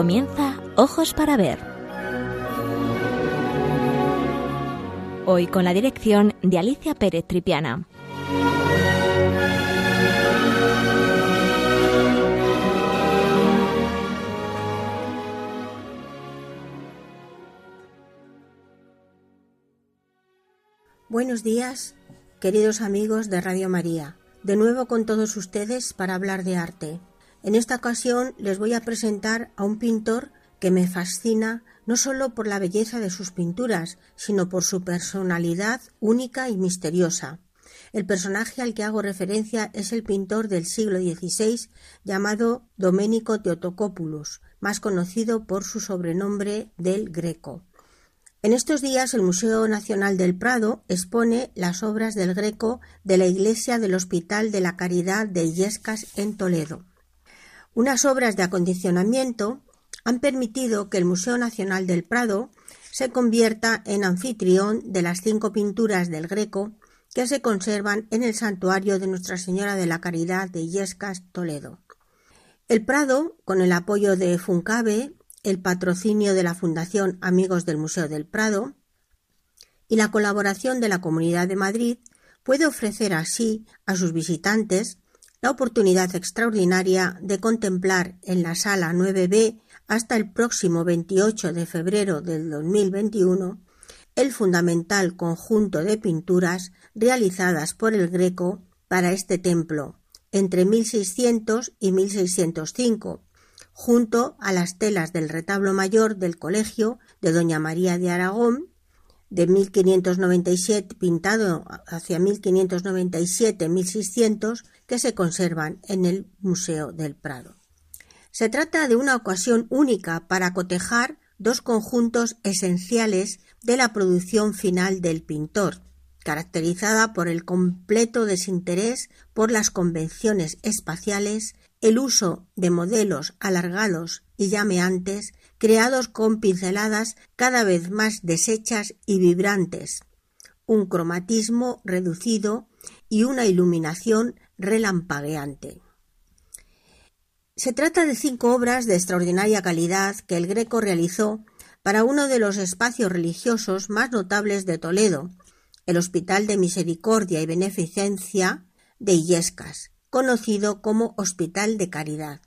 Comienza Ojos para Ver. Hoy con la dirección de Alicia Pérez Tripiana. Buenos días, queridos amigos de Radio María. De nuevo con todos ustedes para hablar de arte. En esta ocasión les voy a presentar a un pintor que me fascina no solo por la belleza de sus pinturas, sino por su personalidad única y misteriosa. El personaje al que hago referencia es el pintor del siglo XVI llamado Domenico Teotocopoulos, más conocido por su sobrenombre del Greco. En estos días el Museo Nacional del Prado expone las obras del Greco de la iglesia del Hospital de la Caridad de Illescas en Toledo. Unas obras de acondicionamiento han permitido que el Museo Nacional del Prado se convierta en anfitrión de las cinco pinturas del Greco que se conservan en el santuario de Nuestra Señora de la Caridad de Illescas, Toledo. El Prado, con el apoyo de Funcabe, el patrocinio de la Fundación Amigos del Museo del Prado y la colaboración de la Comunidad de Madrid, puede ofrecer así a sus visitantes la oportunidad extraordinaria de contemplar en la sala 9B hasta el próximo 28 de febrero del 2021 el fundamental conjunto de pinturas realizadas por el Greco para este templo entre 1600 y 1605, junto a las telas del retablo mayor del colegio de Doña María de Aragón de 1597 pintado hacia 1597-1600 que se conservan en el Museo del Prado. Se trata de una ocasión única para cotejar dos conjuntos esenciales de la producción final del pintor, caracterizada por el completo desinterés por las convenciones espaciales, el uso de modelos alargados y llameantes, creados con pinceladas cada vez más deshechas y vibrantes, un cromatismo reducido y una iluminación relampagueante. Se trata de cinco obras de extraordinaria calidad que el Greco realizó para uno de los espacios religiosos más notables de Toledo, el Hospital de Misericordia y Beneficencia de Illescas, conocido como Hospital de Caridad,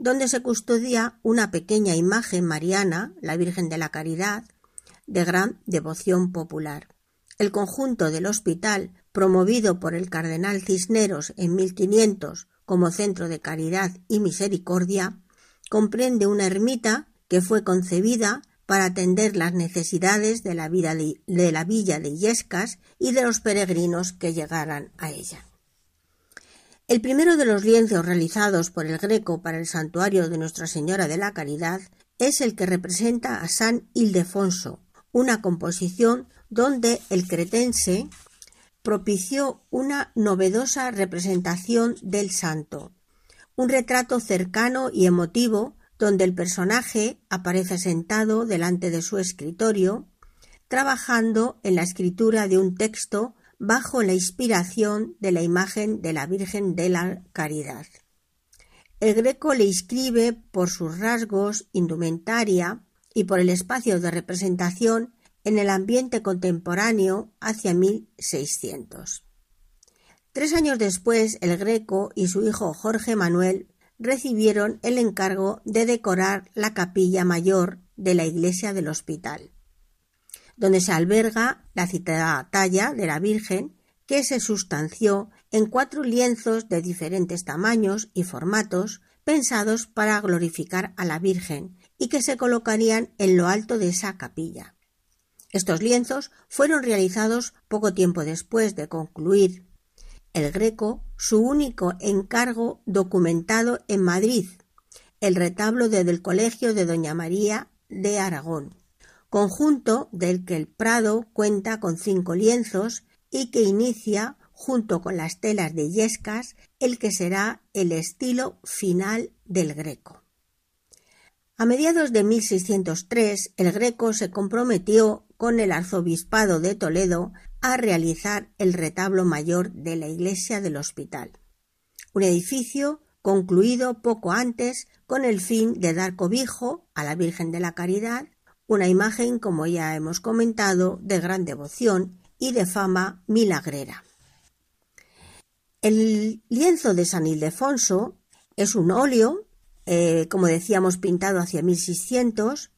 donde se custodia una pequeña imagen mariana, la Virgen de la Caridad, de gran devoción popular. El conjunto del hospital promovido por el cardenal Cisneros en 1500 como centro de caridad y misericordia, comprende una ermita que fue concebida para atender las necesidades de la, vida de, la villa de Illescas y de los peregrinos que llegaran a ella. El primero de los lienzos realizados por el Greco para el santuario de Nuestra Señora de la Caridad es el que representa a San Ildefonso, una composición donde el cretense propició una novedosa representación del santo, un retrato cercano y emotivo donde el personaje aparece sentado delante de su escritorio, trabajando en la escritura de un texto bajo la inspiración de la imagen de la Virgen de la Caridad. El Greco le inscribe por sus rasgos, indumentaria y por el espacio de representación en el ambiente contemporáneo hacia 1600. Tres años después, el Greco y su hijo Jorge Manuel recibieron el encargo de decorar la capilla mayor de la iglesia del hospital, donde se alberga la citada talla de la Virgen que se sustanció en cuatro lienzos de diferentes tamaños y formatos pensados para glorificar a la Virgen y que se colocarían en lo alto de esa capilla. Estos lienzos fueron realizados poco tiempo después de concluir el Greco su único encargo documentado en Madrid, el retablo del Colegio de Doña María de Aragón, conjunto del que el Prado cuenta con cinco lienzos y que inicia, junto con las telas de yescas, el que será el estilo final del Greco. A mediados de 1603, el Greco se comprometió con el arzobispado de Toledo a realizar el retablo mayor de la iglesia del hospital, un edificio concluido poco antes con el fin de dar cobijo a la Virgen de la Caridad, una imagen, como ya hemos comentado, de gran devoción y de fama milagrera. El lienzo de San Ildefonso es un óleo, eh, como decíamos, pintado hacia 1600,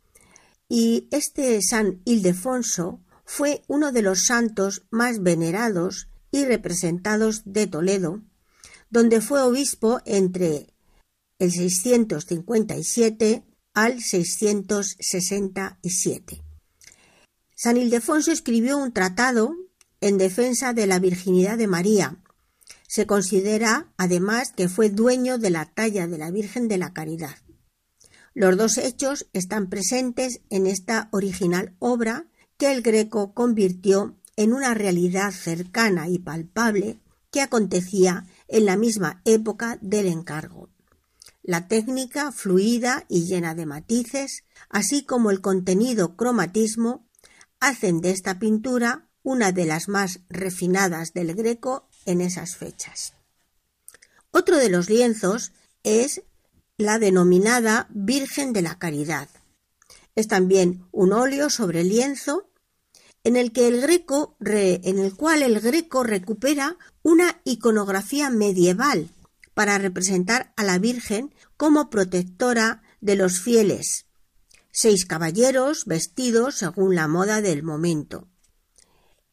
y este San Ildefonso fue uno de los santos más venerados y representados de Toledo, donde fue obispo entre el 657 al 667. San Ildefonso escribió un tratado en defensa de la virginidad de María. Se considera además que fue dueño de la talla de la Virgen de la Caridad. Los dos hechos están presentes en esta original obra que el Greco convirtió en una realidad cercana y palpable que acontecía en la misma época del encargo. La técnica fluida y llena de matices, así como el contenido cromatismo, hacen de esta pintura una de las más refinadas del Greco en esas fechas. Otro de los lienzos es la denominada Virgen de la Caridad. Es también un óleo sobre lienzo en el, que el greco, en el cual el greco recupera una iconografía medieval para representar a la Virgen como protectora de los fieles. Seis caballeros vestidos según la moda del momento.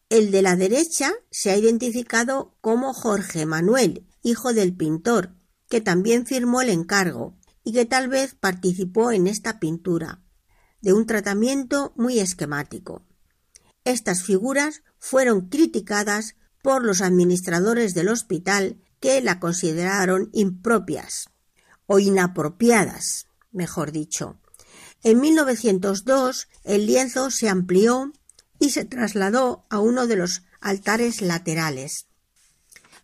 El de la derecha se ha identificado como Jorge Manuel, hijo del pintor, que también firmó el encargo y que tal vez participó en esta pintura, de un tratamiento muy esquemático. Estas figuras fueron criticadas por los administradores del hospital que la consideraron impropias o inapropiadas, mejor dicho. En 1902 el lienzo se amplió y se trasladó a uno de los altares laterales.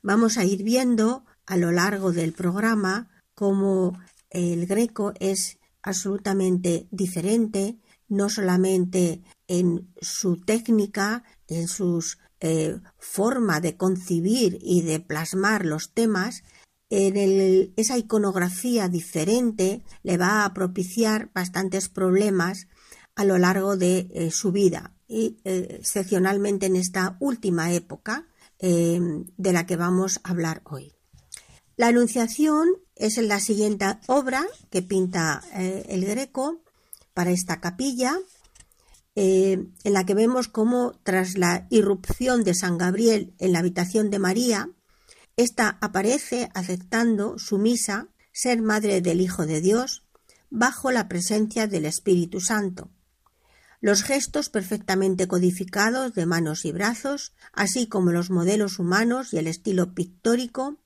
Vamos a ir viendo a lo largo del programa cómo el greco es absolutamente diferente, no solamente en su técnica, en su eh, forma de concibir y de plasmar los temas, en esa iconografía diferente le va a propiciar bastantes problemas a lo largo de eh, su vida y eh, excepcionalmente en esta última época de la que vamos a hablar hoy. La Anunciación es la siguiente obra que pinta el Greco para esta capilla eh, en la que vemos cómo tras la irrupción de San Gabriel en la habitación de María, ésta aparece aceptando sumisa ser madre del Hijo de Dios bajo la presencia del Espíritu Santo. Los gestos perfectamente codificados de manos y brazos, así como los modelos humanos y el estilo pictórico,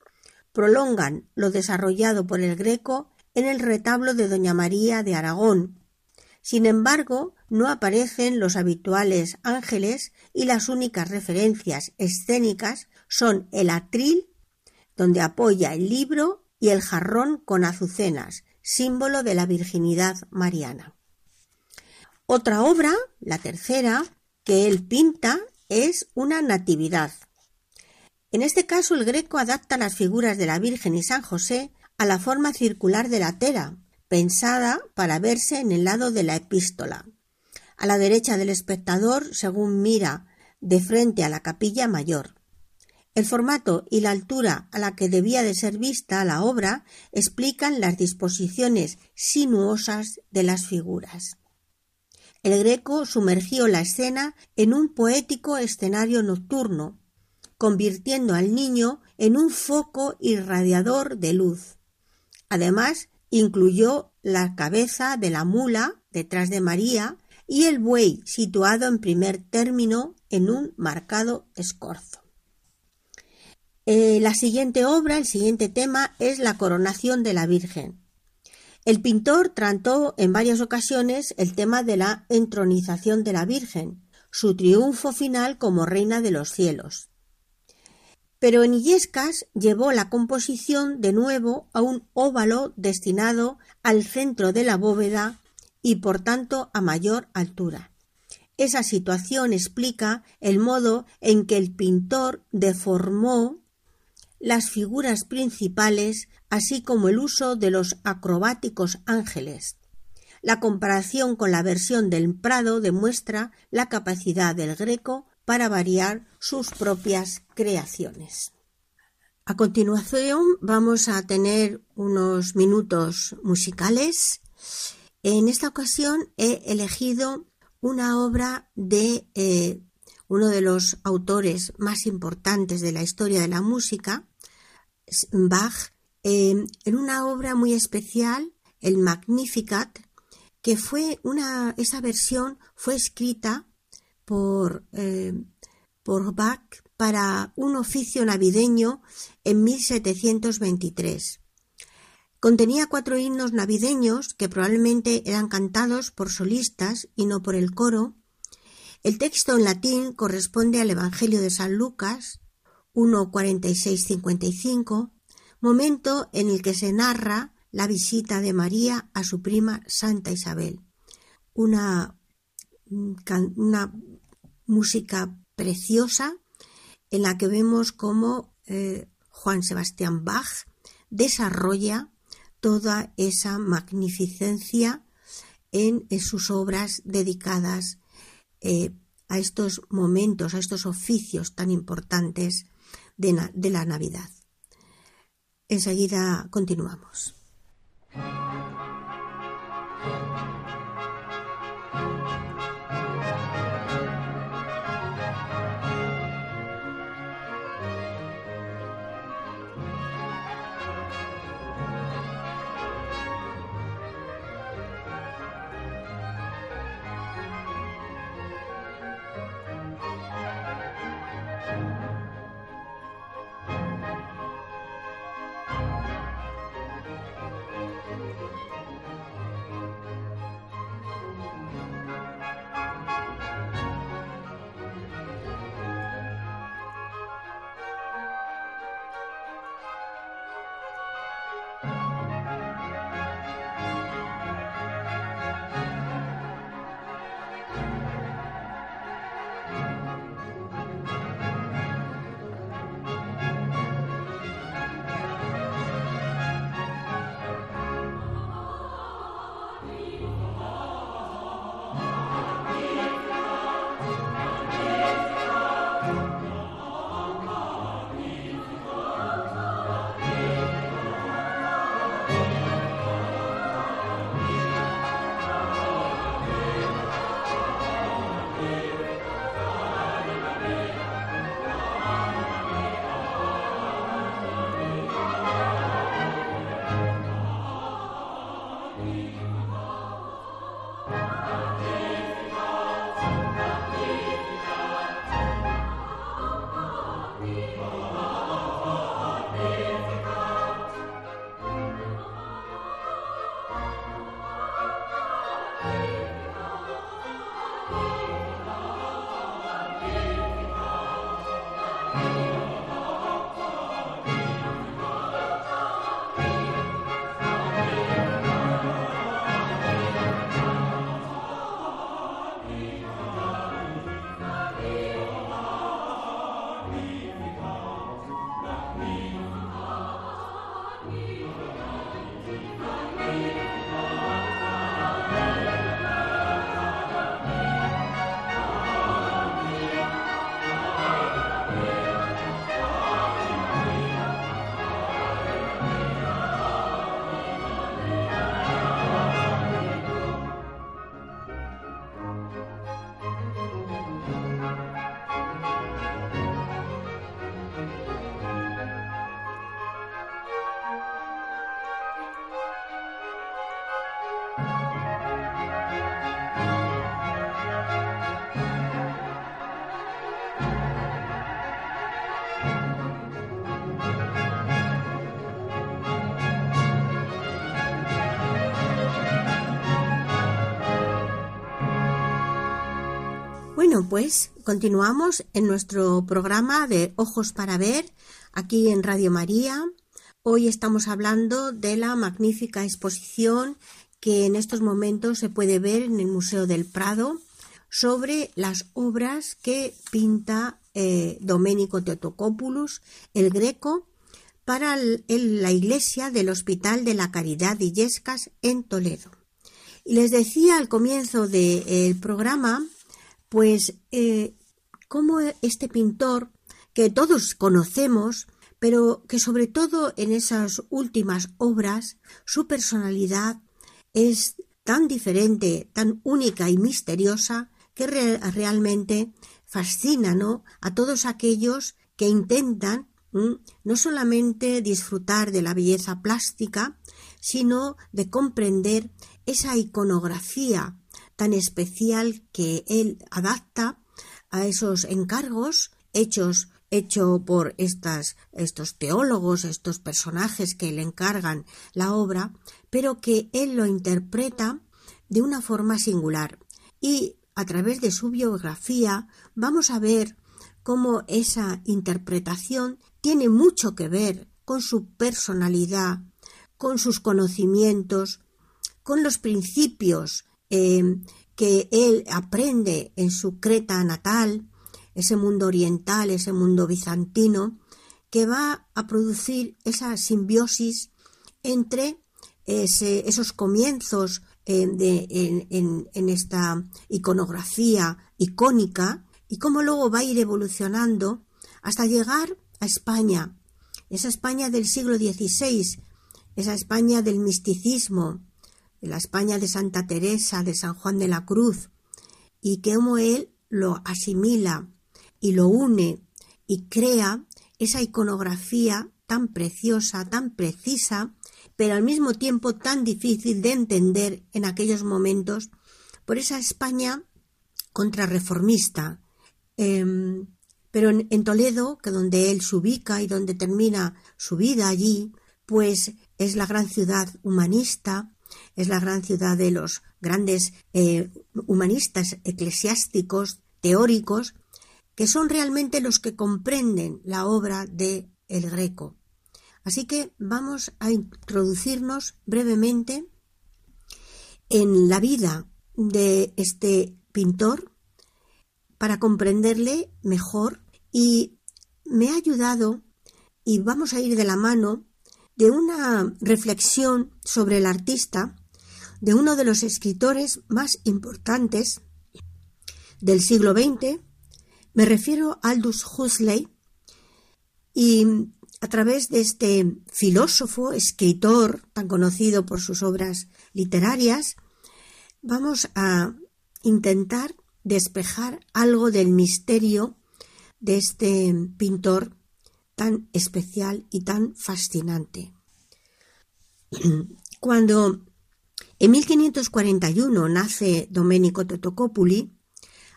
prolongan lo desarrollado por el Greco en el retablo de Doña María de Aragón, sin embargo, no aparecen los habituales ángeles y las únicas referencias escénicas son el atril, donde apoya el libro, y el jarrón con azucenas, símbolo de la virginidad mariana. Otra obra, la tercera, que él pinta es una natividad. En este caso el greco adapta las figuras de la Virgen y San José a la forma circular de la tela, pensada para verse en el lado de la epístola, a la derecha del espectador según mira de frente a la capilla mayor. El formato y la altura a la que debía de ser vista la obra explican las disposiciones sinuosas de las figuras. El Greco sumergió la escena en un poético escenario nocturno, convirtiendo al niño en un foco irradiador de luz. Además, Incluyó la cabeza de la mula detrás de María y el buey situado en primer término en un marcado escorzo. Eh, la siguiente obra, el siguiente tema es la coronación de la Virgen. El pintor trató en varias ocasiones el tema de la entronización de la Virgen, su triunfo final como reina de los cielos pero en Illescas llevó la composición de nuevo a un óvalo destinado al centro de la bóveda y por tanto a mayor altura. Esa situación explica el modo en que el pintor deformó las figuras principales, así como el uso de los acrobáticos ángeles. La comparación con la versión del Prado demuestra la capacidad del Greco para variar sus propias creaciones. A continuación vamos a tener unos minutos musicales. En esta ocasión he elegido una obra de eh, uno de los autores más importantes de la historia de la música, Bach, eh, en una obra muy especial, el Magnificat, que fue una, esa versión fue escrita por, eh, por Bach para un oficio navideño en 1723. Contenía cuatro himnos navideños que probablemente eran cantados por solistas y no por el coro. El texto en latín corresponde al Evangelio de San Lucas 1.46.55, momento en el que se narra la visita de María a su prima Santa Isabel. Una, una música preciosa en la que vemos cómo eh, Juan Sebastián Bach desarrolla toda esa magnificencia en, sus obras dedicadas eh, a estos momentos, a estos oficios tan importantes de, de la Navidad. Enseguida continuamos. Bueno, pues continuamos en nuestro programa de Ojos para Ver, aquí en Radio María. Hoy estamos hablando de la magnífica exposición que en estos momentos se puede ver en el Museo del Prado sobre las obras que pinta eh, Domenico Teotocopoulos, el Greco, para la iglesia del Hospital de la Caridad de Illescas en Toledo. Y les decía al comienzo del programa, pues, eh, cómo este pintor, que todos conocemos, pero que sobre todo en esas últimas obras, su personalidad es tan diferente, tan única y misteriosa, que realmente fascina ¿no? a todos aquellos que intentan no solamente disfrutar de la belleza plástica, sino de comprender esa iconografía tan especial que él adapta a esos encargos hechos hecho por estas, estos teólogos, estos personajes que le encargan la obra, pero que él lo interpreta de una forma singular. Y a través de su biografía vamos a ver cómo esa interpretación tiene mucho que ver con su personalidad, con sus conocimientos, con los principios eh, que él aprende en su Creta natal, ese mundo oriental, ese mundo bizantino, que va a producir esa simbiosis entre esos comienzos eh, en, esta iconografía icónica y cómo luego va a ir evolucionando hasta llegar a España, esa España del siglo XVI, esa España del misticismo, la España de Santa Teresa, de San Juan de la Cruz, y cómo él lo asimila y lo une y crea esa iconografía tan preciosa, tan precisa, pero al mismo tiempo tan difícil de entender en aquellos momentos por esa España contrarreformista. Em, pero en, Toledo, que donde él se ubica y donde termina su vida allí, pues es la gran ciudad humanista, es la gran ciudad de los grandes eh, humanistas eclesiásticos, teóricos, que son realmente los que comprenden la obra de El Greco. Así que vamos a introducirnos brevemente en la vida de este pintor para comprenderle mejor y me ha ayudado y vamos a ir de la mano de una reflexión sobre el artista de uno de los escritores más importantes del siglo XX, me refiero a Aldous Huxley y a través de este filósofo, escritor tan conocido por sus obras literarias, vamos a intentar despejar algo del misterio de este pintor tan especial y tan fascinante. Cuando en 1541 nace Domenico Totocopuli,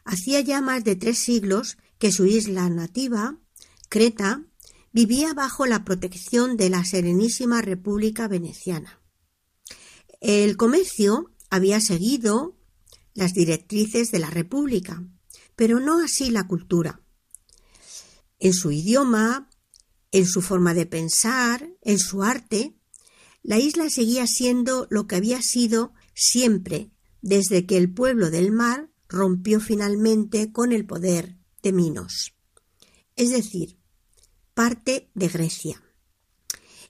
Hacía ya más de tres siglos que su isla nativa, Creta, vivía bajo la protección de la Serenísima República Veneciana. El comercio había seguido las directrices de la República, pero no así la cultura. En su idioma, en su forma de pensar, en su arte, la isla seguía siendo lo que había sido siempre desde que el pueblo del mar rompió finalmente con el poder de Minos, es decir, parte de Grecia.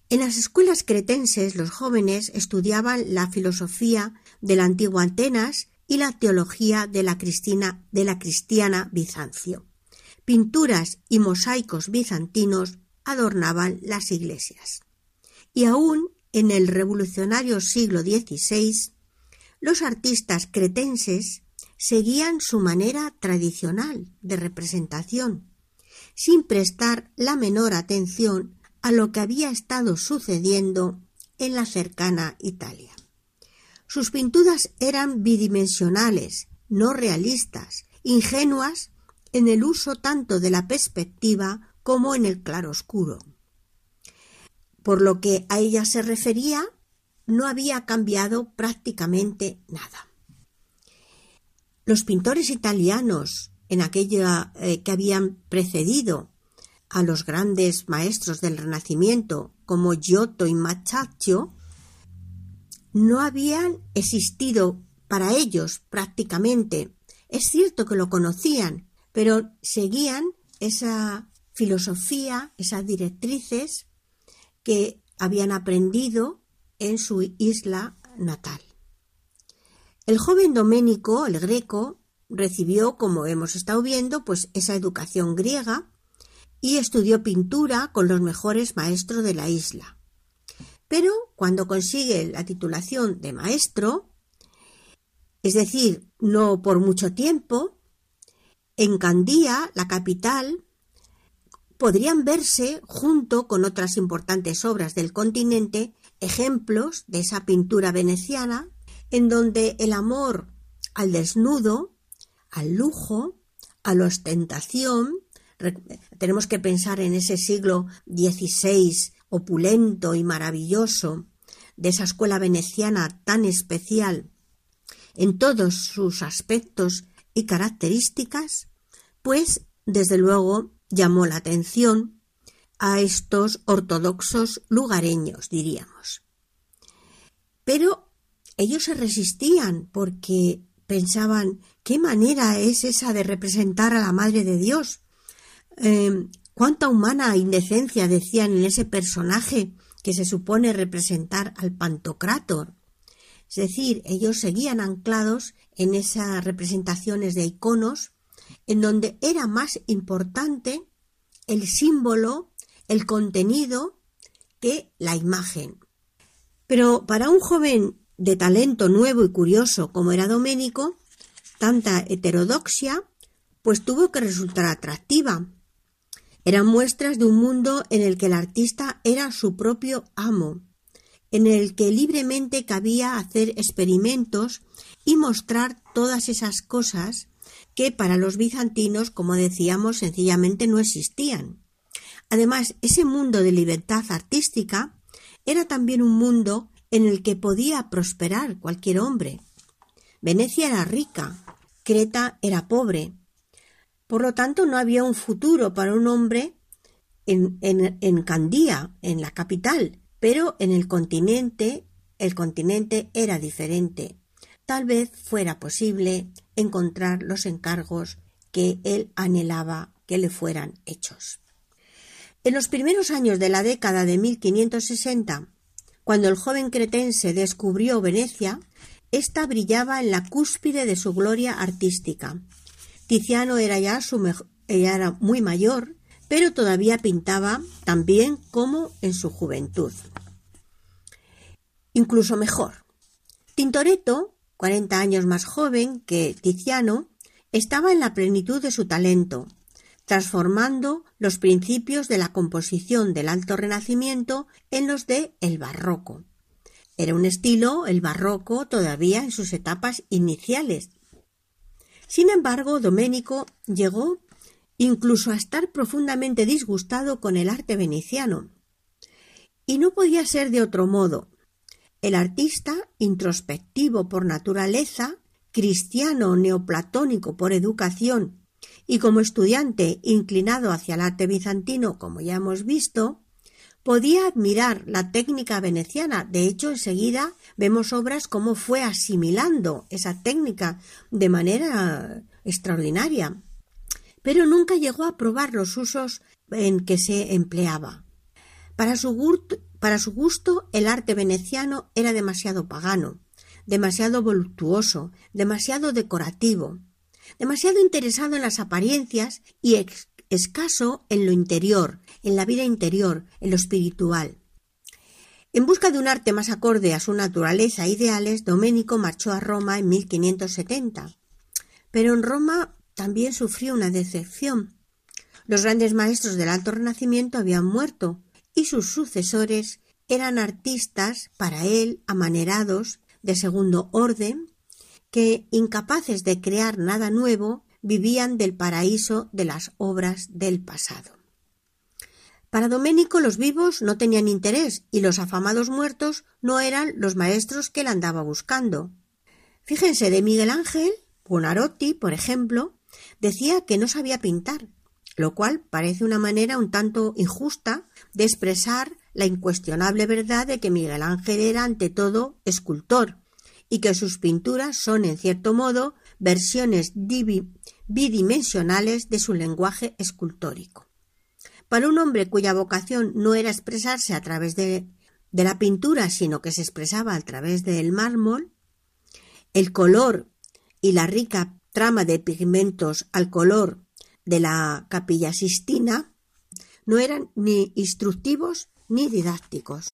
En las escuelas cretenses los jóvenes estudiaban la filosofía de la antigua Atenas y la teología de la, de la cristiana Bizancio. Pinturas y mosaicos bizantinos adornaban las iglesias. Y aún en el revolucionario siglo XVI, los artistas cretenses seguían su manera tradicional de representación, sin prestar la menor atención a lo que había estado sucediendo en la cercana Italia. Sus pinturas eran bidimensionales, no realistas, ingenuas en el uso tanto de la perspectiva como en el claroscuro. Por lo que a ella se refería, no había cambiado prácticamente nada. Los pintores italianos en aquella eh, que habían precedido a los grandes maestros del Renacimiento como Giotto y Masaccio no habían existido para ellos prácticamente. Es cierto que lo conocían, pero seguían esa filosofía, esas directrices que habían aprendido en su isla natal. El joven Doménico, el greco, recibió, como hemos estado viendo, pues esa educación griega y estudió pintura con los mejores maestros de la isla. Pero cuando consigue la titulación de maestro, es decir, no por mucho tiempo, en Candía, la capital, podrían verse, junto con otras importantes obras del continente, ejemplos de esa pintura veneciana, en donde el amor al desnudo, al lujo, a la ostentación, tenemos que pensar en ese siglo XVI opulento y maravilloso, de esa escuela veneciana tan especial en todos sus aspectos y características, pues desde luego llamó la atención a estos ortodoxos lugareños, diríamos. Pero ellos se resistían porque pensaban qué manera es esa de representar a la Madre de Dios. Em, cuánta humana indecencia decían en ese personaje que se supone representar al Pantocrátor. Es decir, ellos seguían anclados en esas representaciones de iconos en donde era más importante el símbolo, el contenido, que la imagen. Pero para un joven de talento nuevo y curioso como era Doménico, tanta heterodoxia, pues tuvo que resultar atractiva. Eran muestras de un mundo en el que el artista era su propio amo, en el que libremente cabía hacer experimentos y mostrar todas esas cosas que para los bizantinos, como decíamos, sencillamente no existían. Además, ese mundo de libertad artística era también un mundo en el que podía prosperar cualquier hombre. Venecia era rica, Creta era pobre. Por lo tanto, no había un futuro para un hombre en, en, en Candía, en la capital, pero en el continente, el continente era diferente. Tal vez fuera posible encontrar los encargos que él anhelaba que le fueran hechos. En los primeros años de la década de 1560, cuando el joven cretense descubrió Venecia, ésta brillaba en la cúspide de su gloria artística. Tiziano era ya, su era muy mayor, pero todavía pintaba tan bien como en su juventud. Incluso mejor. Tintoretto, cuarenta años más joven que Tiziano, estaba en la plenitud de su talento, transformando los principios de la composición del Alto Renacimiento en los de el Barroco. Era un estilo, el barroco, todavía en sus etapas iniciales. Sin embargo, Domenico llegó incluso a estar profundamente disgustado con el arte veneciano. Y no podía ser de otro modo. El artista, introspectivo por naturaleza, cristiano neoplatónico por educación y como estudiante inclinado hacia el arte bizantino, como ya hemos visto, podía admirar la técnica veneciana. De hecho, enseguida vemos obras cómo fue asimilando esa técnica de manera extraordinaria. Pero nunca llegó a probar los usos en que se empleaba. Para su, para su gusto, el arte veneciano era demasiado pagano, demasiado voluptuoso, demasiado decorativo, demasiado interesado en las apariencias y escaso en lo interior, en la vida interior, en lo espiritual. En busca de un arte más acorde a su naturaleza e ideales, Doménico marchó a Roma en 1570. Pero en Roma también sufrió una decepción. Los grandes maestros del Alto Renacimiento habían muerto y sus sucesores eran artistas para él amanerados de segundo orden que, incapaces de crear nada nuevo, vivían del paraíso de las obras del pasado. Para Doménico los vivos no tenían interés y los afamados muertos no eran los maestros que él andaba buscando. Fíjense, de Miguel Ángel, Buonarroti, por ejemplo, decía que no sabía pintar, lo cual parece una manera un tanto injusta de expresar la incuestionable verdad de que Miguel Ángel era ante todo escultor y que sus pinturas son en cierto modo versiones bidimensionales de su lenguaje escultórico. Para un hombre cuya vocación no era expresarse a través de, de la pintura, sino que se expresaba a través del mármol, el color y la rica trama de pigmentos al color de la capilla sistina no eran ni instructivos ni didácticos.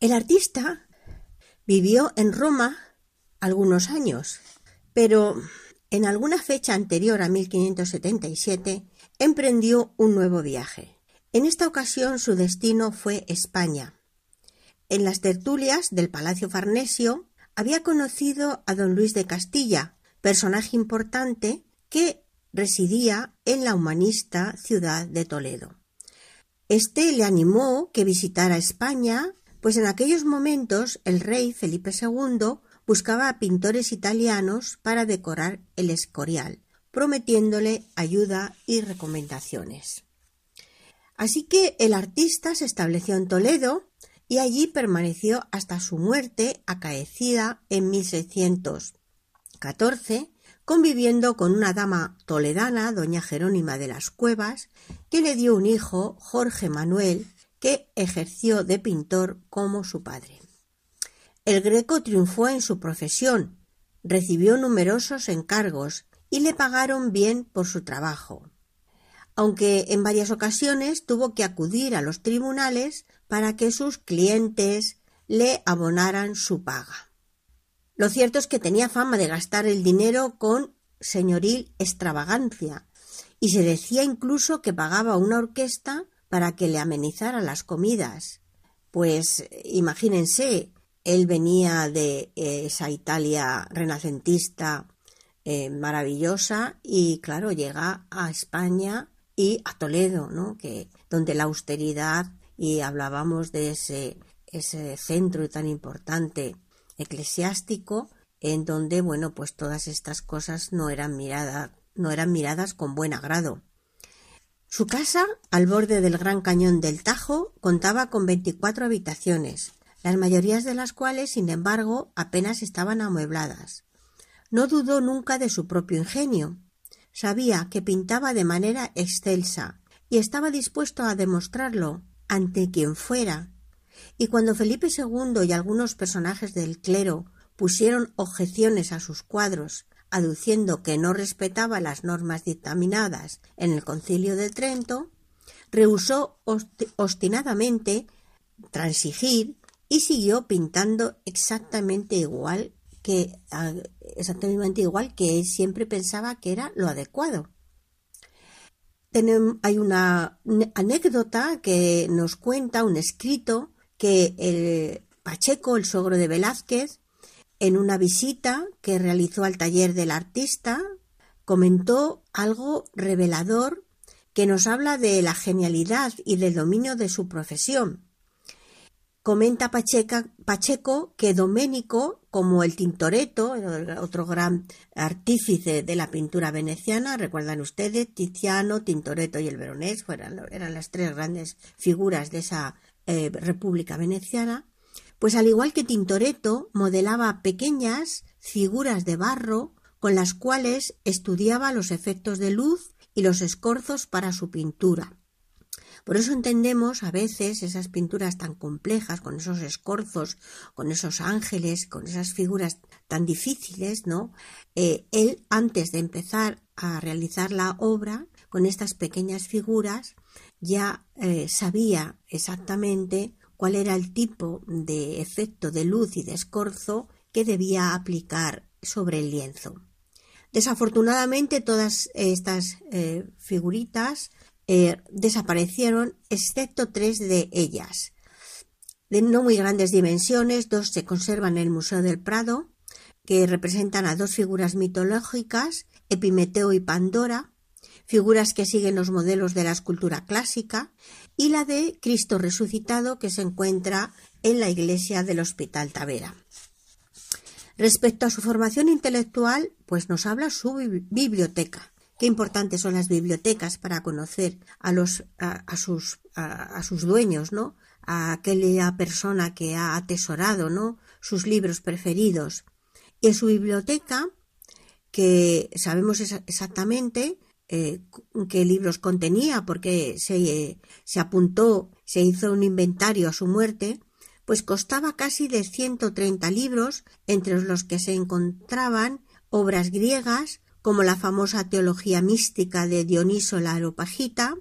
El artista vivió en Roma algunos años, pero en alguna fecha anterior a 1577 emprendió un nuevo viaje. En esta ocasión su destino fue España. En las tertulias del Palacio Farnesio había conocido a don Luis de Castilla, personaje importante que residía en la humanista ciudad de Toledo. Este le animó que visitara España, pues en aquellos momentos el rey Felipe II buscaba a pintores italianos para decorar el Escorial, prometiéndole ayuda y recomendaciones. Así que el artista se estableció en Toledo y allí permaneció hasta su muerte acaecida en 1614, conviviendo con una dama toledana, doña Jerónima de las Cuevas, que le dio un hijo, Jorge Manuel, que ejerció de pintor como su padre. El Greco triunfó en su profesión, recibió numerosos encargos y le pagaron bien por su trabajo, aunque en varias ocasiones tuvo que acudir a los tribunales para que sus clientes le abonaran su paga. Lo cierto es que tenía fama de gastar el dinero con señoril extravagancia, y se decía incluso que pagaba una orquesta para que le amenizara las comidas. Pues imagínense, él venía de esa Italia renacentista eh, maravillosa y claro, llega a España y a Toledo, ¿no? que donde la austeridad y hablábamos de ese, ese centro tan importante eclesiástico en donde bueno pues todas estas cosas no eran miradas no eran miradas con buen agrado su casa al borde del gran cañón del Tajo contaba con veinticuatro habitaciones las mayorías de las cuales, sin embargo, apenas estaban amuebladas. No dudó nunca de su propio ingenio. Sabía que pintaba de manera excelsa y estaba dispuesto a demostrarlo ante quien fuera. Y cuando Felipe II y algunos personajes del clero pusieron objeciones a sus cuadros, aduciendo que no respetaba las normas dictaminadas en el concilio de Trento, rehusó obstinadamente transigir y siguió pintando exactamente igual que exactamente igual que él siempre pensaba que era lo adecuado. hay una anécdota que nos cuenta un escrito que el Pacheco, el suegro de Velázquez, en una visita que realizó al taller del artista, comentó algo revelador que nos habla de la genialidad y del dominio de su profesión. Comenta Pacheco que Doménico, como el Tintoretto, otro gran artífice de la pintura veneciana, recuerdan ustedes, Tiziano, Tintoretto y el Veronés, eran las tres grandes figuras de esa eh, República Veneciana, pues al igual que Tintoretto modelaba pequeñas figuras de barro con las cuales estudiaba los efectos de luz y los escorzos para su pintura. Por eso entendemos a veces esas pinturas tan complejas, con esos escorzos, con esos ángeles, con esas figuras tan difíciles, ¿no? Eh, él, antes de empezar a realizar la obra, con estas pequeñas figuras, ya eh, sabía exactamente cuál era el tipo de efecto de luz y de escorzo que debía aplicar sobre el lienzo. Desafortunadamente todas estas eh, figuritas eh, desaparecieron, excepto tres de ellas. De no muy grandes dimensiones, dos se conservan en el Museo del Prado, que representan a dos figuras mitológicas, Epimeteo y Pandora, figuras que siguen los modelos de la escultura clásica, y la de Cristo resucitado que se encuentra en la iglesia del Hospital Tavera. Respecto a su formación intelectual, pues nos habla su biblioteca, qué importantes son las bibliotecas para conocer a los a, sus a, sus dueños, ¿no? A aquella persona que ha atesorado, ¿no? sus libros preferidos. Y en su biblioteca, que sabemos exactamente, eh, qué libros contenía porque se, se apuntó, se hizo un inventario a su muerte, pues costaba casi de 130 libros, entre los que se encontraban obras griegas como la famosa Teología mística de Dioniso la Areopagita,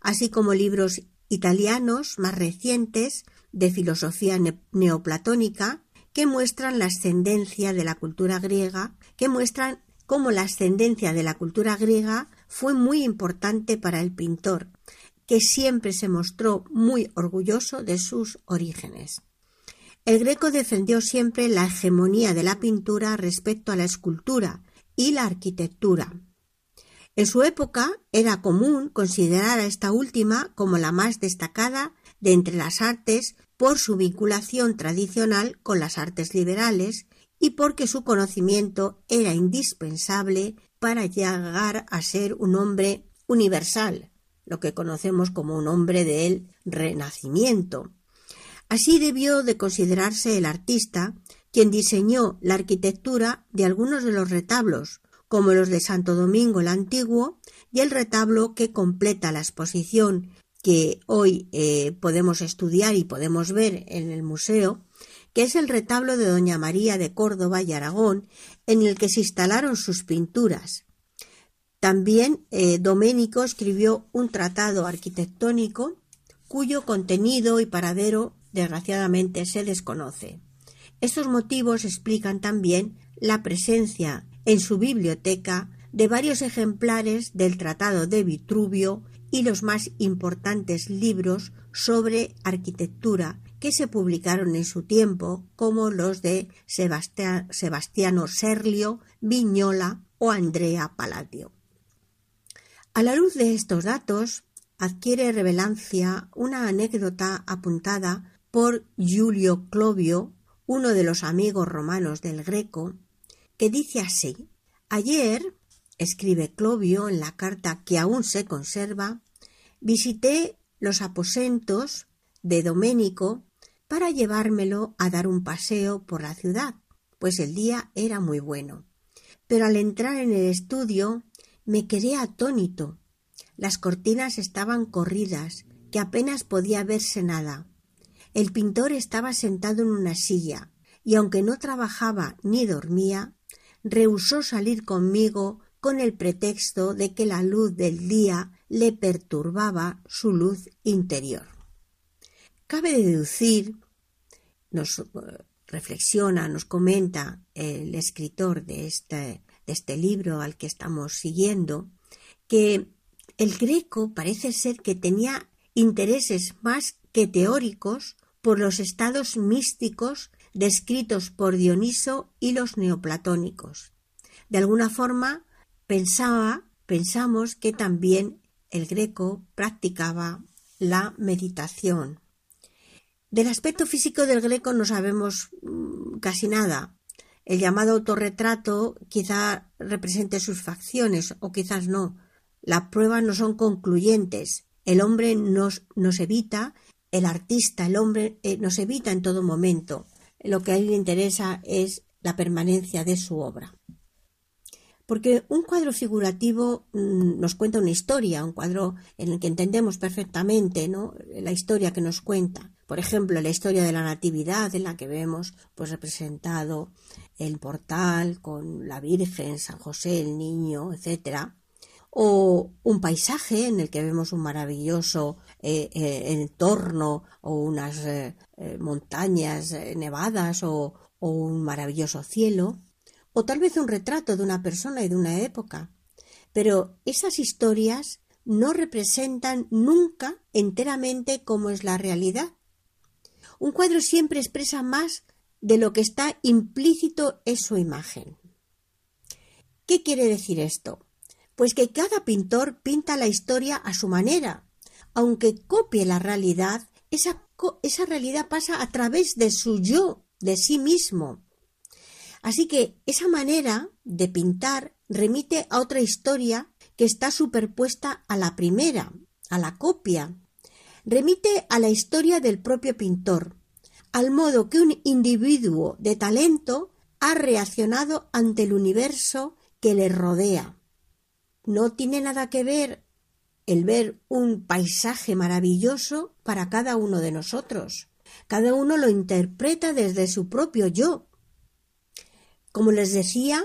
así como libros italianos más recientes de filosofía neoplatónica que muestran la ascendencia de la cultura griega, que muestran cómo la ascendencia de la cultura griega fue muy importante para el pintor, que siempre se mostró muy orgulloso de sus orígenes. El Greco defendió siempre la hegemonía de la pintura respecto a la escultura y la arquitectura. En su época era común considerar a esta última como la más destacada de entre las artes por su vinculación tradicional con las artes liberales y porque su conocimiento era indispensable para llegar a ser un hombre universal, lo que conocemos como un hombre del Renacimiento. Así debió de considerarse el artista quien diseñó la arquitectura de algunos de los retablos, como los de Santo Domingo el Antiguo y el retablo que completa la exposición que hoy eh, podemos estudiar y podemos ver en el museo, que es el retablo de Doña María de Córdoba y Aragón, en el que se instalaron sus pinturas. También eh, Doménico escribió un tratado arquitectónico cuyo contenido y paradero desgraciadamente se desconoce. Estos motivos explican también la presencia en su biblioteca de varios ejemplares del Tratado de Vitruvio y los más importantes libros sobre arquitectura que se publicaron en su tiempo, como los de Sebastiano Serlio, Viñola o Andrea Palladio. A la luz de estos datos, adquiere relevancia una anécdota apuntada por Julio Clovio, uno de los amigos romanos del Greco, que dice así Ayer escribe Clovio en la carta que aún se conserva, visité los aposentos de Doménico para llevármelo a dar un paseo por la ciudad, pues el día era muy bueno. Pero al entrar en el estudio me quedé atónito. Las cortinas estaban corridas, que apenas podía verse nada. El pintor estaba sentado en una silla, y aunque no trabajaba ni dormía, rehusó salir conmigo con el pretexto de que la luz del día le perturbaba su luz interior. Cabe deducir, nos eh, reflexiona, nos comenta el escritor de este, de este libro al que estamos siguiendo, que el greco parece ser que tenía intereses más que teóricos por los estados místicos descritos por Dioniso y los neoplatónicos. De alguna forma, pensaba, pensamos que también el greco practicaba la meditación. Del aspecto físico del greco no sabemos mm, casi nada. El llamado autorretrato quizá represente sus facciones o quizás no. Las pruebas no son concluyentes. El hombre nos, evita, el artista, el hombre eh, nos evita en todo momento lo que a él le interesa es la permanencia de su obra. Porque un cuadro figurativo mm, nos cuenta una historia, un cuadro en el que entendemos perfectamente ¿no? la historia que nos cuenta. Por ejemplo, la historia de la Natividad, en la que vemos pues, representado el portal con la Virgen, San José, el niño, etcétera o un paisaje en el que vemos un maravilloso eh, eh, entorno o unas eh, montañas nevadas o, o un maravilloso cielo, o tal vez un retrato de una persona y de una época. Pero esas historias no representan nunca enteramente cómo es la realidad. Un cuadro siempre expresa más de lo que está implícito en su imagen. ¿Qué quiere decir esto? pues que cada pintor pinta la historia a su manera. Aunque copie la realidad, esa, realidad pasa a través de su yo, de sí mismo. Así que esa manera de pintar remite a otra historia que está superpuesta a la primera, a la copia. Remite a la historia del propio pintor, al modo que un individuo de talento ha reaccionado ante el universo que le rodea. no tiene nada que ver el ver un paisaje maravilloso para cada uno de nosotros. Cada uno lo interpreta desde su propio yo. Como les decía,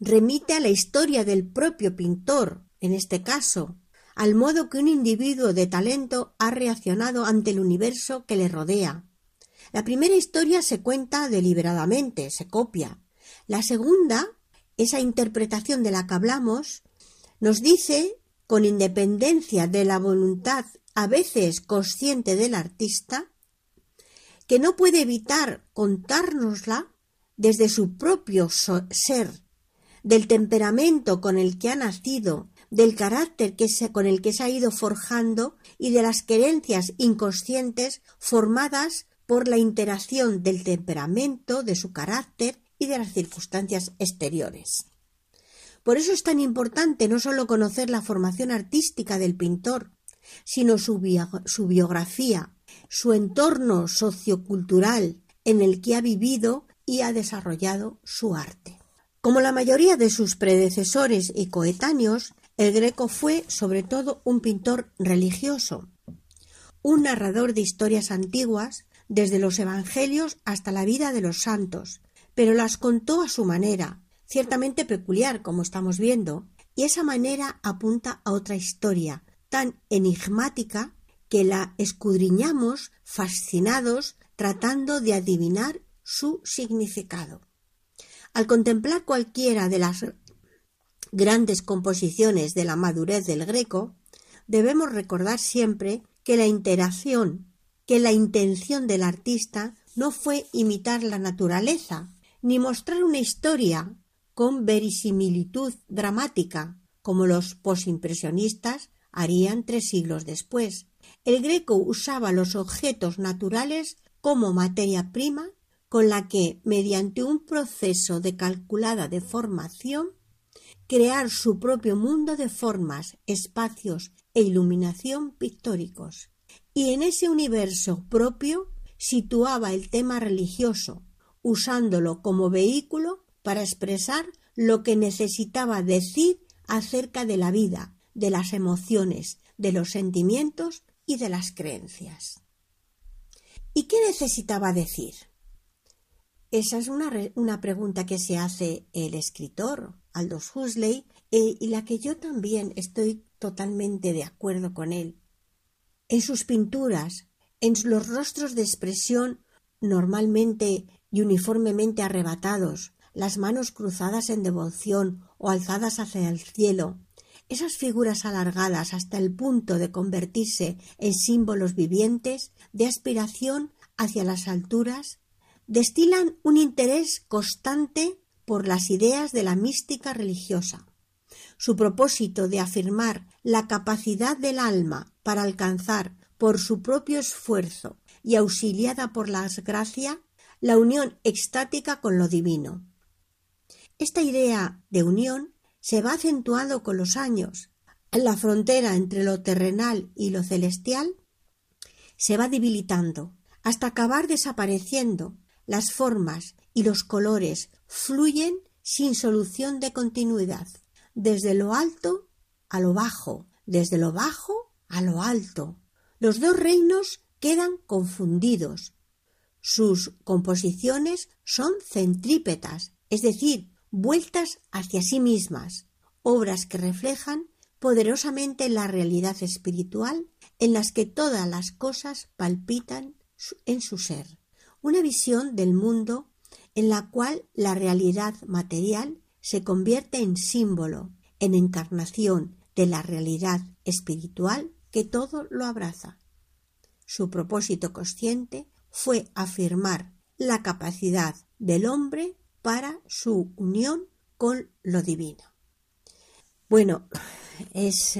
remite a la historia del propio pintor, en este caso, al modo que un individuo de talento ha reaccionado ante el universo que le rodea. La primera historia se cuenta deliberadamente, se copia. La segunda, esa interpretación de la que hablamos, nos dice, con independencia de la voluntad a veces consciente del artista, que no puede evitar contárnosla desde su propio ser, del temperamento con el que ha nacido, del carácter que con el que se ha ido forjando y de las creencias inconscientes formadas por la interacción del temperamento, de su carácter y de las circunstancias exteriores. Por eso es tan importante no solo conocer la formación artística del pintor, sino su, biografía, su entorno sociocultural en el que ha vivido y ha desarrollado su arte. Como la mayoría de sus predecesores y coetáneos, el Greco fue sobre todo un pintor religioso, un narrador de historias antiguas, desde los Evangelios hasta la vida de los santos, pero las contó a su manera, ciertamente peculiar, como estamos viendo, y esa manera apunta a otra historia, tan enigmática que la escudriñamos fascinados tratando de adivinar su significado. Al contemplar cualquiera de las grandes composiciones de la madurez del greco, debemos recordar siempre que la interacción, que la intención del artista no fue imitar la naturaleza, ni mostrar una historia con verisimilitud dramática, como los posimpresionistas harían tres siglos después. El greco usaba los objetos naturales como materia prima con la que, mediante un proceso de calculada deformación, crear su propio mundo de formas, espacios e iluminación pictóricos. Y en ese universo propio situaba el tema religioso, usándolo como vehículo para expresar lo que necesitaba decir acerca de la vida, de las emociones, de los sentimientos y de las creencias. ¿Y qué necesitaba decir? Esa es una, pregunta que se hace el escritor Aldous Huxley eh, y la que yo también estoy totalmente de acuerdo con él. En sus pinturas, en los rostros de expresión normalmente y uniformemente arrebatados, las manos cruzadas en devoción o alzadas hacia el cielo, esas figuras alargadas hasta el punto de convertirse en símbolos vivientes de aspiración hacia las alturas, destilan un interés constante por las ideas de la mística religiosa. Su propósito de afirmar la capacidad del alma para alcanzar por su propio esfuerzo y auxiliada por la gracia la unión extática con lo divino. Esta idea de unión se va acentuando con los años. La frontera entre lo terrenal y lo celestial se va debilitando hasta acabar desapareciendo. Las formas y los colores fluyen sin solución de continuidad, desde lo alto a lo bajo, desde lo bajo a lo alto. Los dos reinos quedan confundidos. Sus composiciones son centrípetas, es decir, vueltas hacia sí mismas, obras que reflejan poderosamente la realidad espiritual en las que todas las cosas palpitan en su ser, una visión del mundo en la cual la realidad material se convierte en símbolo, en encarnación de la realidad espiritual que todo lo abraza. Su propósito consciente fue afirmar la capacidad del hombre para su unión con lo divino. Bueno, es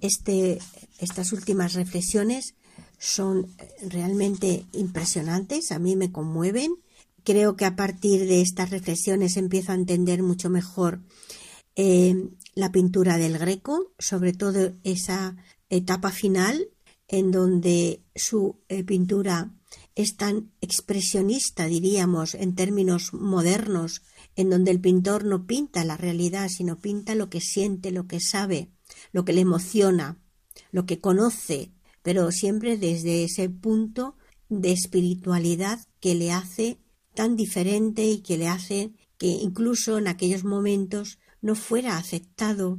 este, estas últimas reflexiones son realmente impresionantes, a mí me conmueven. Creo que a partir de estas reflexiones empiezo a entender mucho mejor eh, la pintura del Greco, sobre todo esa etapa final en donde su eh, pintura es tan expresionista, diríamos, en términos modernos, en donde el pintor no pinta la realidad, sino pinta lo que siente, lo que sabe, lo que le emociona, lo que conoce, pero siempre desde ese punto de espiritualidad que le hace tan diferente y que le hace que incluso en aquellos momentos no fuera aceptado,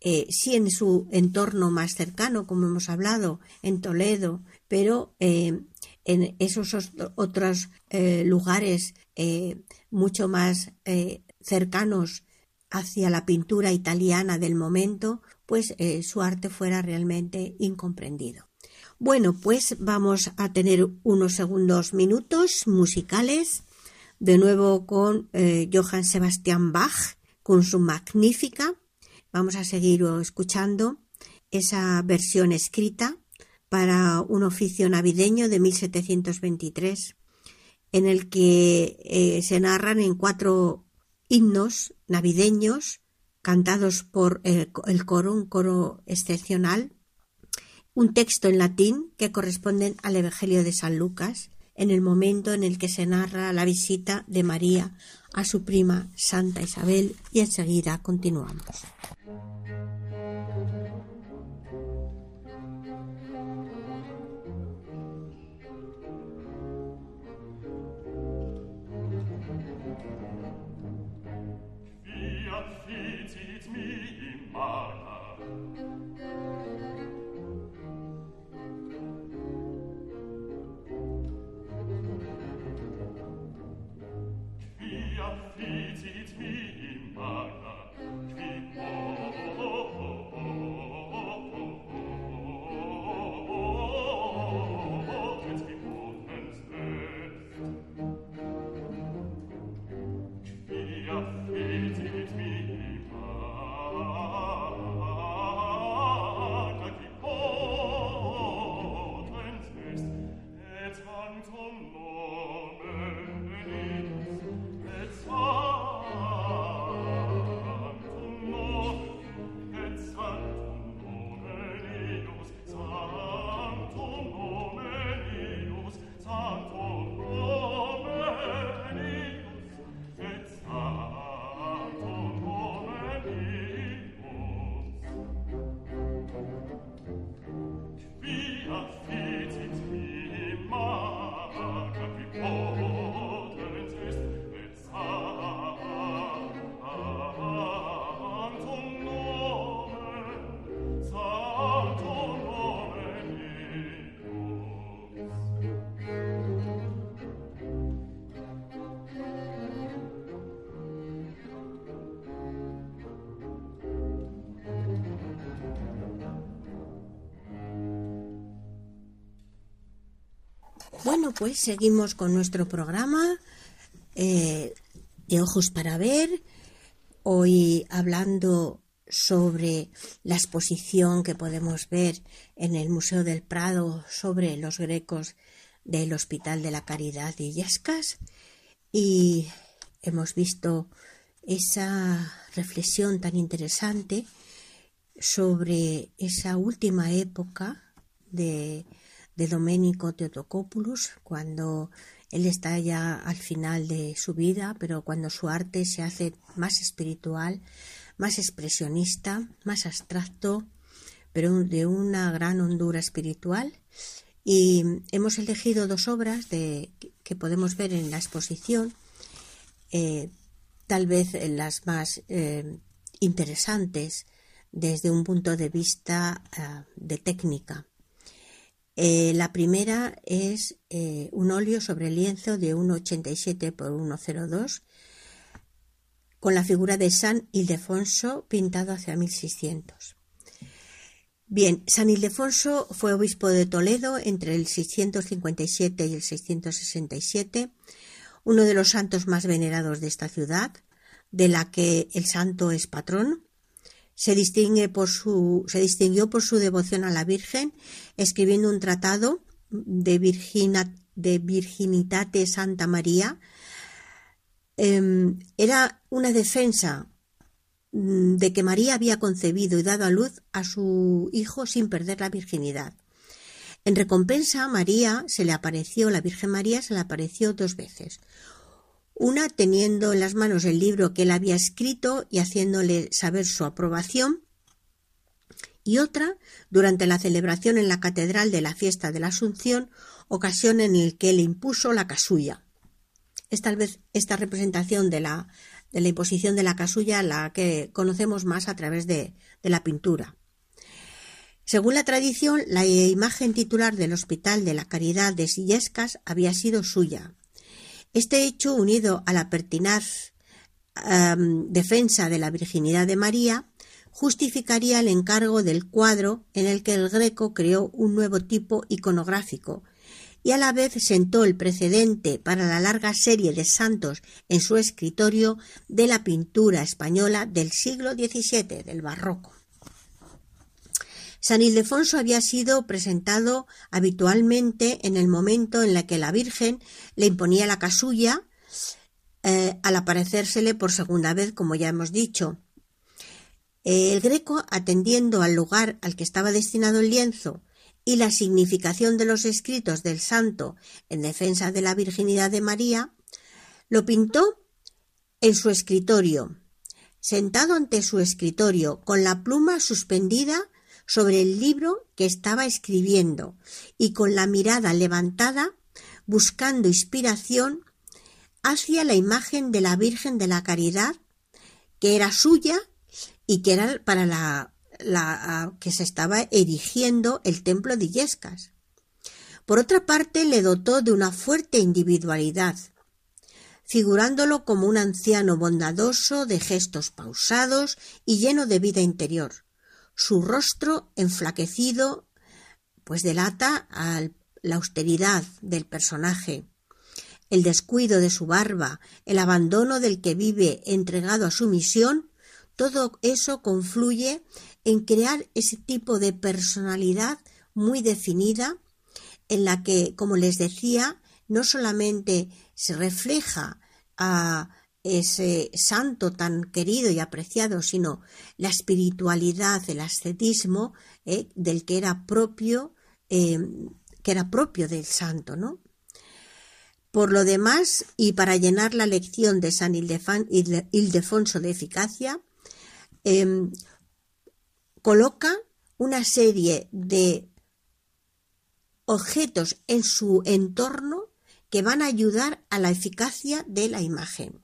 eh, sí en su entorno más cercano, como hemos hablado, en Toledo, pero eh, en esos otros eh, lugares mucho más cercanos hacia la pintura italiana del momento, pues su arte fuera realmente incomprendido. Bueno, pues vamos a tener unos segundos minutos musicales, de nuevo con eh, Johann Sebastian Bach, con su magnífica. Vamos a seguir escuchando esa versión escrita para un oficio navideño de 1723, en el que eh, se narran en cuatro himnos navideños cantados por el coro, un coro excepcional, un texto en latín que corresponde al Evangelio de San Lucas, en el momento en el que se narra la visita de María a su prima Santa Isabel y enseguida continuamos. Bueno, pues seguimos con nuestro programa eh, de Ojos para Ver. Hoy hablando sobre la exposición que podemos ver en el Museo del Prado sobre los grecos del Hospital de la Caridad de Illescas y hemos visto esa reflexión tan interesante sobre esa última época de de Domenico Teotocopoulos, cuando él está ya al final de su vida, pero cuando su arte se hace más espiritual, más expresionista, más abstracto, pero de una gran hondura espiritual. Y hemos elegido dos obras de, que podemos ver en la exposición, eh, tal vez las más eh, interesantes desde un punto de vista eh, de técnica. Eh, la primera es eh, un óleo sobre lienzo de 1,87 por 1,02 con la figura de San Ildefonso pintado hacia 1600. Bien, San Ildefonso fue obispo de Toledo entre el 657 y el 667, uno de los santos más venerados de esta ciudad, de la que el santo es patrón, se, distingue por su, se distinguió por su devoción a la Virgen, escribiendo un tratado de, Virgina, de Virginitate Santa María. Em, era una defensa mm, de que María había concebido y dado a luz a su hijo sin perder la virginidad. En recompensa, María se le apareció, la Virgen María se le apareció dos veces. Una teniendo en las manos el libro que él había escrito y haciéndole saber su aprobación, y otra durante la celebración en la catedral de la fiesta de la Asunción, ocasión en la que le impuso la casulla. Es tal vez esta representación de la, de la imposición de la casulla la que conocemos más a través de, de la pintura. Según la tradición, la imagen titular del Hospital de la Caridad de Sillescas había sido suya. Este hecho, unido a la pertinaz defensa de la virginidad de María, justificaría el encargo del cuadro en el que el Greco creó un nuevo tipo iconográfico y a la vez sentó el precedente para la larga serie de santos en su escritorio de la pintura española del siglo XVII, del barroco. San Ildefonso había sido presentado habitualmente en el momento en el que la Virgen le imponía la casulla eh, al aparecérsele por segunda vez, como ya hemos dicho. El greco, atendiendo al lugar al que estaba destinado el lienzo y la significación de los escritos del santo en defensa de la virginidad de María, lo pintó en su escritorio, sentado ante su escritorio, con la pluma suspendida sobre el libro que estaba escribiendo y con la mirada levantada, buscando inspiración hacia la imagen de la Virgen de la Caridad, que era suya y que era para la, la que se estaba erigiendo el templo de Illescas. Por otra parte, le dotó de una fuerte individualidad, figurándolo como un anciano bondadoso, de gestos pausados y lleno de vida interior. Su rostro enflaquecido pues delata la austeridad del personaje, el descuido de su barba, el abandono del que vive entregado a su misión, todo eso confluye en crear ese tipo de personalidad muy definida en la que, como les decía, no solamente se refleja a ese santo tan querido y apreciado, sino la espiritualidad, el ascetismo eh, del que era propio, eh, que era propio del santo, ¿no? Por lo demás, y para llenar la lección de San Ildefonso de eficacia, em, coloca una serie de objetos en su entorno que van a ayudar a la eficacia de la imagen.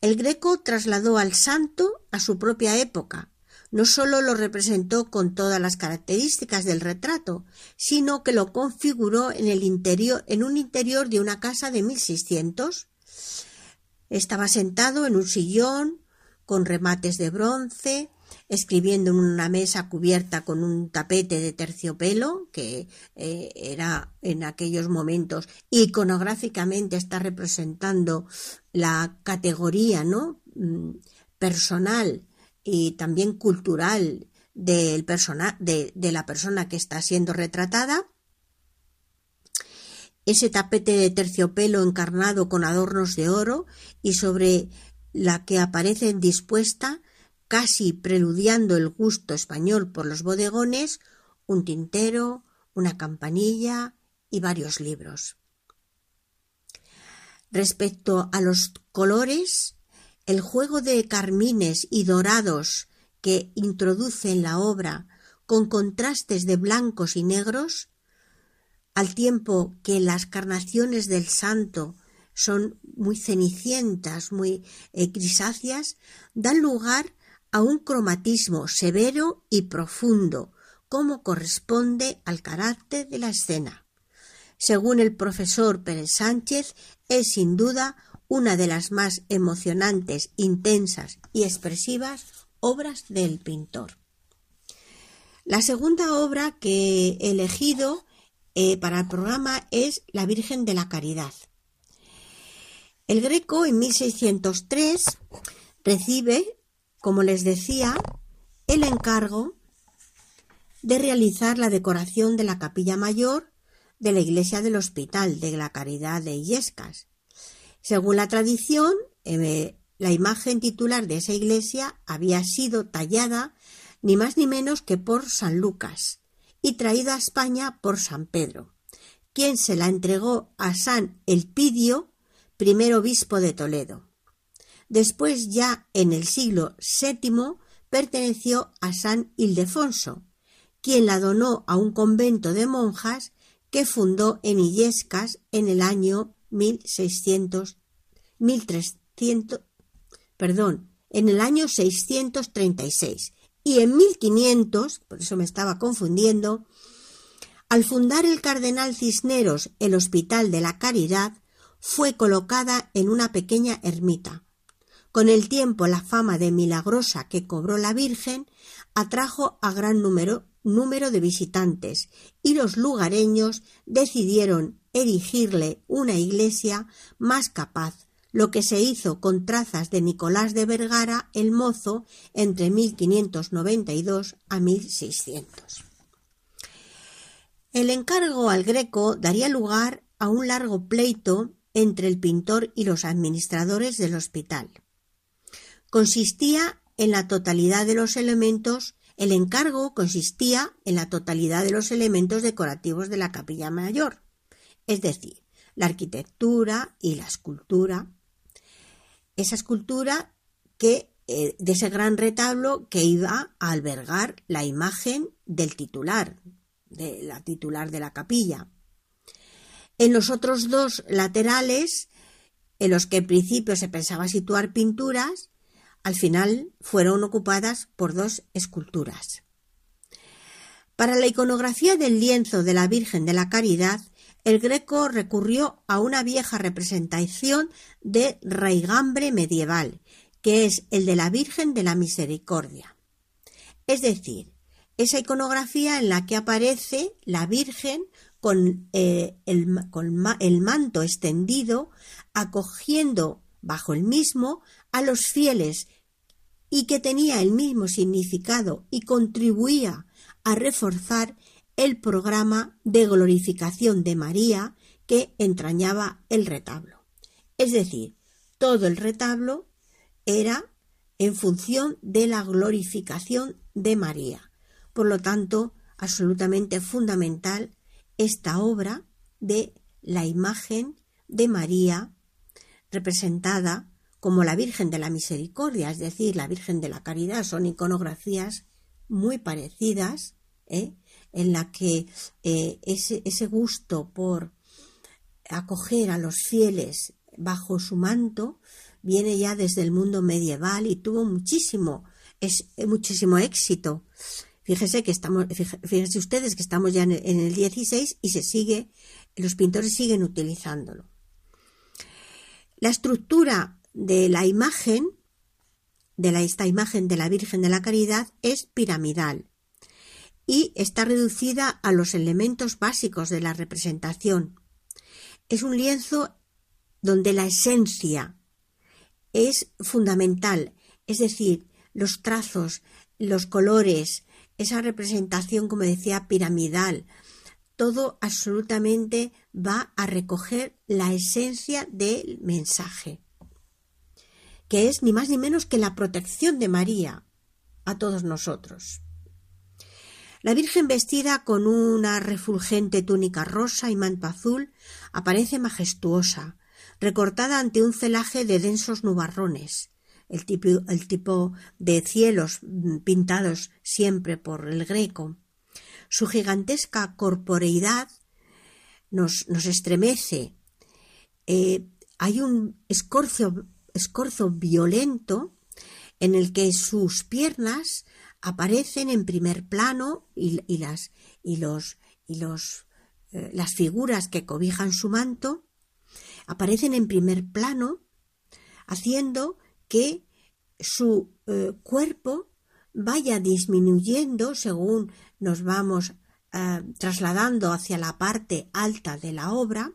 El Greco trasladó al santo a su propia época. No sólo lo representó con todas las características del retrato, sino que lo configuró en el interior, en un interior de una casa de 1600. Estaba sentado en un sillón con remates de bronce, escribiendo en una mesa cubierta con un tapete de terciopelo, que eh, era en aquellos momentos iconográficamente está representando la categoría ¿no? Mm, personal y también cultural del persona, de, de la persona que está siendo retratada. Ese tapete de terciopelo encarnado con adornos de oro y sobre la que aparece dispuesta casi preludiando el gusto español por los bodegones, un tintero, una campanilla y varios libros. Respecto a los colores, el juego de carmines y dorados que introduce en la obra con contrastes de blancos y negros, al tiempo que las carnaciones del santo son muy cenicientas, muy eh, grisáceas, dan lugar a un cromatismo severo y profundo, como corresponde al carácter de la escena. Según el profesor Pérez Sánchez, es sin duda una de las más emocionantes, intensas y expresivas obras del pintor. La segunda obra que he elegido eh, para el programa es La Virgen de la Caridad. El Greco en 1603 recibe como les decía, el encargo de realizar la decoración de la capilla mayor de la iglesia del Hospital de la Caridad de Illescas. Según la tradición, eh, la imagen titular de esa iglesia había sido tallada ni más ni menos que por San Lucas y traída a España por San Pedro, quien se la entregó a San Elpidio primer obispo de Toledo. Después, ya en el siglo VII, perteneció a San Ildefonso, quien la donó a un convento de monjas que fundó en Illescas en el año 1600, 1300, perdón, en el año 636. Y en 1500, por eso me estaba confundiendo, al fundar el cardenal Cisneros el Hospital de la Caridad, fue colocada en una pequeña ermita. Con el tiempo la fama de milagrosa que cobró la Virgen atrajo a gran número, de visitantes y los lugareños decidieron erigirle una iglesia más capaz, lo que se hizo con trazas de Nicolás de Vergara el Mozo entre 1592 a 1600. El encargo al Greco daría lugar a un largo pleito entre el pintor y los administradores del hospital. Consistía en la totalidad de los elementos, el encargo consistía en la totalidad de los elementos decorativos de la capilla mayor, es decir, la arquitectura y la escultura. Esa escultura que eh, de ese gran retablo que iba a albergar la imagen del titular, de la titular de la capilla. En los otros dos laterales, en los que en principio se pensaba situar pinturas, al final fueron ocupadas por dos esculturas. Para la iconografía del lienzo de la Virgen de la Caridad, el Greco recurrió a una vieja representación de raigambre medieval, que es el de la Virgen de la Misericordia. Es decir, esa iconografía en la que aparece la Virgen con, eh, el, el manto extendido, acogiendo bajo el mismo a los fieles y que tenía el mismo significado y contribuía a reforzar el programa de glorificación de María que entrañaba el retablo. Es decir, todo el retablo era en función de la glorificación de María. Por lo tanto, absolutamente fundamental esta obra de la imagen de María representada como la Virgen de la Misericordia, es decir, la Virgen de la Caridad, son iconografías muy parecidas, ¿eh? en la que eh, ese, ese gusto por acoger a los fieles bajo su manto viene ya desde el mundo medieval y tuvo muchísimo, es, muchísimo éxito. Fíjese que estamos, fíjense ustedes que estamos ya en el, 16 y se sigue, los pintores siguen utilizándolo. La estructura de la imagen, de la, esta imagen de la Virgen de la Caridad, es piramidal y está reducida a los elementos básicos de la representación. Es un lienzo donde la esencia es fundamental, es decir, los trazos, los colores, esa representación, como decía, piramidal, todo absolutamente va a recoger la esencia del mensaje, que es ni más ni menos que la protección de María a todos nosotros. La Virgen vestida con una refulgente túnica rosa y manto azul aparece majestuosa, recortada ante un celaje de densos nubarrones, el tipo, de cielos mm, pintados siempre por el greco. Su gigantesca corporeidad nos, estremece. Eh, hay un escorzo, escorzo violento en el que sus piernas aparecen en primer plano y, las, y los, y los, eh, las figuras que cobijan su manto aparecen en primer plano, haciendo que su eh, cuerpo vaya disminuyendo según nos vamos eh, trasladando hacia la parte alta de la obra,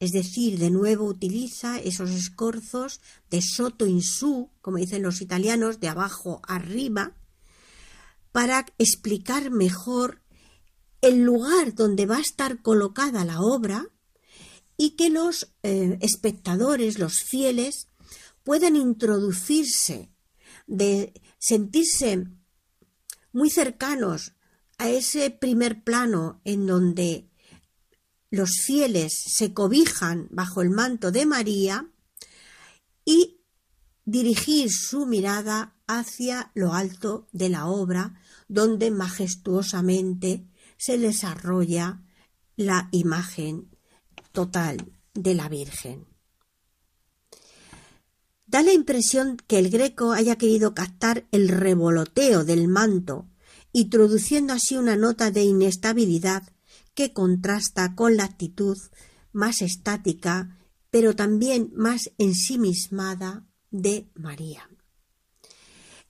es decir, de nuevo utiliza esos escorzos de soto in su, como dicen los italianos, de abajo arriba, para explicar mejor el lugar donde va a estar colocada la obra y que los eh, espectadores, los fieles, puedan introducirse, de sentirse muy cercanos a ese primer plano en donde los fieles se cobijan bajo el manto de María y dirigir su mirada hacia lo alto de la obra, donde majestuosamente se desarrolla la imagen total de la Virgen. Da la impresión que el greco haya querido captar el revoloteo del manto, introduciendo así una nota de inestabilidad que contrasta con la actitud más estática, pero también más ensimismada de María.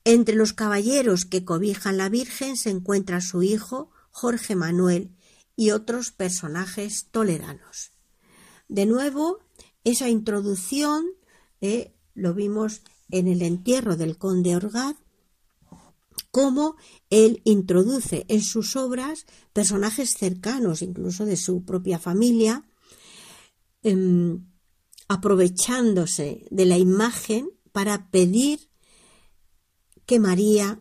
Entre los caballeros que cobijan la Virgen se encuentra su hijo, Jorge Manuel, y otros personajes toledanos. De nuevo, esa introducción eh, lo vimos en el entierro del conde Orgaz, cómo él introduce en sus obras personajes cercanos, incluso de su propia familia, em, aprovechándose de la imagen para pedir que María,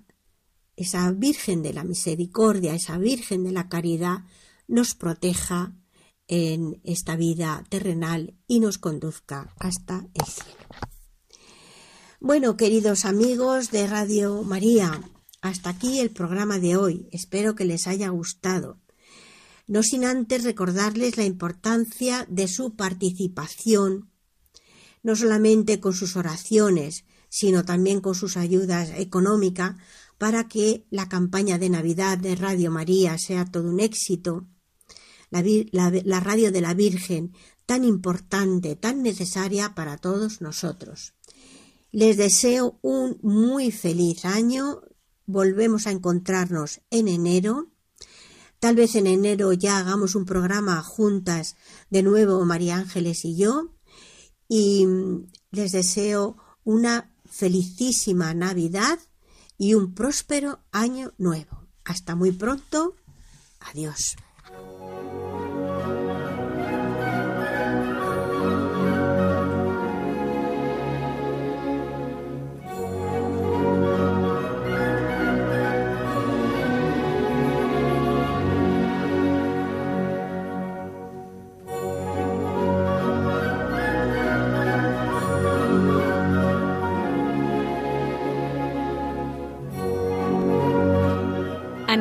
esa Virgen de la Misericordia, esa Virgen de la Caridad, nos proteja en esta vida terrenal y nos conduzca hasta el cielo. Bueno, queridos amigos de Radio María, hasta aquí el programa de hoy. Espero que les haya gustado. No sin antes recordarles la importancia de su participación, no solamente con sus oraciones, sino también con sus ayudas económicas para que la campaña de Navidad de Radio María sea todo un éxito la, radio de la Virgen, tan importante, tan necesaria para todos nosotros. Les deseo un muy feliz año. Volvemos a encontrarnos en enero. Tal vez en enero ya hagamos un programa juntas de nuevo María Ángeles y yo. Y les deseo una felicísima Navidad y un próspero año nuevo. Hasta muy pronto. Adiós.